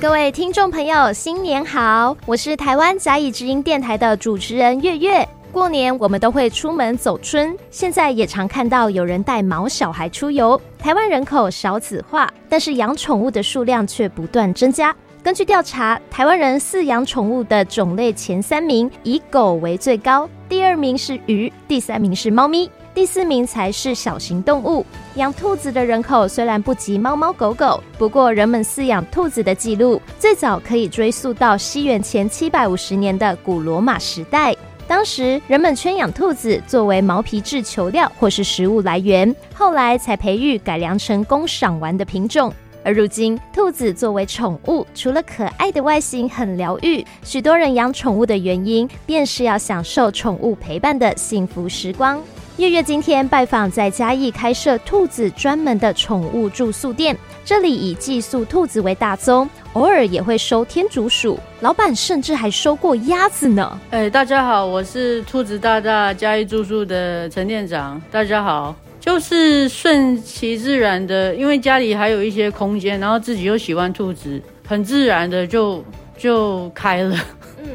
各位听众朋友，新年好！我是台湾甲乙之音电台的主持人月月。过年我们都会出门走春，现在也常看到有人带毛小孩出游。台湾人口少子化，但是养宠物的数量却不断增加。根据调查，台湾人饲养宠物的种类前三名，以狗为最高，第二名是鱼，第三名是猫咪。第四名才是小型动物，养兔子的人口虽然不及猫猫狗狗，不过人们饲养兔子的记录最早可以追溯到西元前七百五十年的古罗马时代。当时人们圈养兔子作为毛皮制球料或是食物来源，后来才培育改良成供赏玩的品种。而如今，兔子作为宠物，除了可爱的外形很疗愈，许多人养宠物的原因便是要享受宠物陪伴的幸福时光。月月今天拜访在嘉义开设兔子专门的宠物住宿店，这里以寄宿兔子为大宗，偶尔也会收天竺鼠，老板甚至还收过鸭子呢。哎、大家好，我是兔子大大嘉义住宿的陈店长。大家好，就是顺其自然的，因为家里还有一些空间，然后自己又喜欢兔子，很自然的就就开了。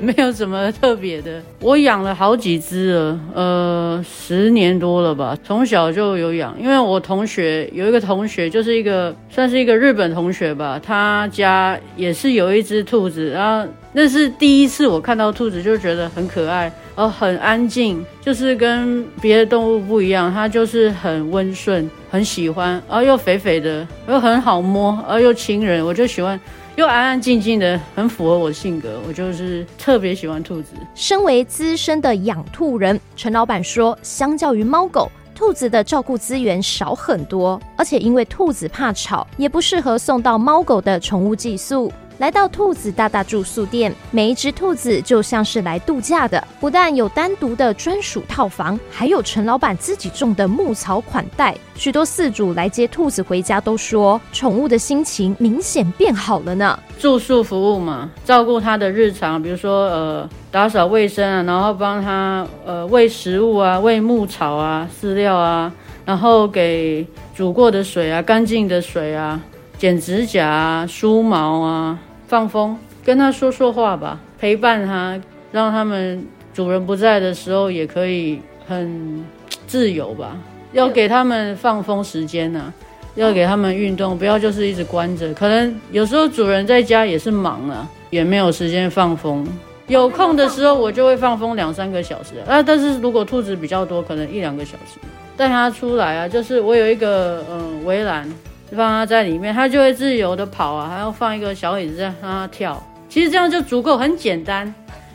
没有什么特别的，我养了好几只了，呃，十年多了吧，从小就有养。因为我同学有一个同学，就是一个算是一个日本同学吧，他家也是有一只兔子，然后那是第一次我看到兔子就觉得很可爱，呃，很安静，就是跟别的动物不一样，它就是很温顺，很喜欢，然后又肥肥的，又很好摸，然后又亲人，我就喜欢。又安安静静的，很符合我的性格。我就是特别喜欢兔子。身为资深的养兔人，陈老板说，相较于猫狗，兔子的照顾资源少很多，而且因为兔子怕吵，也不适合送到猫狗的宠物寄宿。来到兔子大大住宿店，每一只兔子就像是来度假的。不但有单独的专属套房，还有陈老板自己种的牧草款待。许多饲主来接兔子回家都说，宠物的心情明显变好了呢。住宿服务嘛，照顾它的日常，比如说呃打扫卫生啊，然后帮它呃喂食物啊，喂牧草啊、饲料啊，然后给煮过的水啊、干净的水啊。剪指甲，梳毛啊，放风，跟他说说话吧，陪伴他，让他们主人不在的时候也可以很自由吧。要给他们放风时间呢、啊，要给他们运动，不要就是一直关着。可能有时候主人在家也是忙啊，也没有时间放风。有空的时候我就会放风两三个小时啊，但是如果兔子比较多，可能一两个小时带它出来啊。就是我有一个嗯围栏。放它在里面，它就会自由的跑啊，还要放一个小椅子让它跳。其实这样就足够，很简单，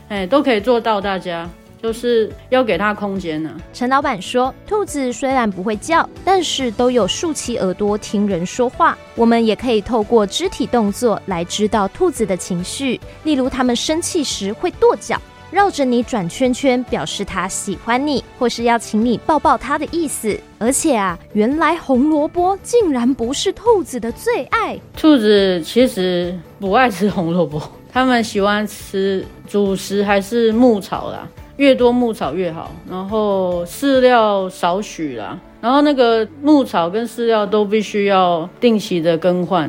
哎，都可以做到。大家就是要给它空间呢、陈老板说，兔子虽然不会叫，但是都有竖起耳朵听人说话。我们也可以透过肢体动作来知道兔子的情绪，例如它们生气时会跺脚。绕着你转圈圈，表示他喜欢你，或是要请你抱抱他的意思。而且啊，原来红萝卜竟然不是兔子的最爱。兔子其实不爱吃红萝卜，它们喜欢吃主食还是牧草啦，越多牧草越好。然后饲料少许啦，然后那个牧草跟饲料都必须要定期的更换，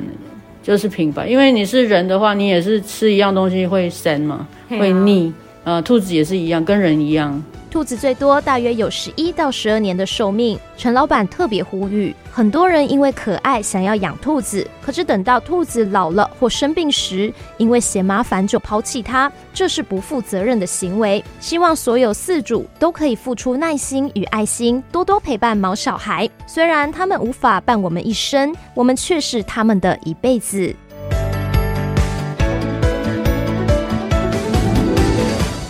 就是平白。因为你是人的话，你也是吃一样东西会生嘛，会腻。呃，兔子也是一样，跟人一样。兔子最多大约有十一到十二年的寿命。陈老板特别呼吁，很多人因为可爱想要养兔子，可是等到兔子老了或生病时，因为嫌麻烦就抛弃它，这是不负责任的行为。希望所有饲主都可以付出耐心与爱心，多多陪伴毛小孩。虽然他们无法伴我们一生，我们却是他们的一辈子。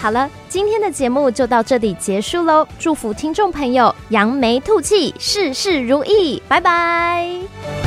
好了，今天的节目就到这里结束喽。祝福听众朋友扬眉吐气，事事如意，拜拜。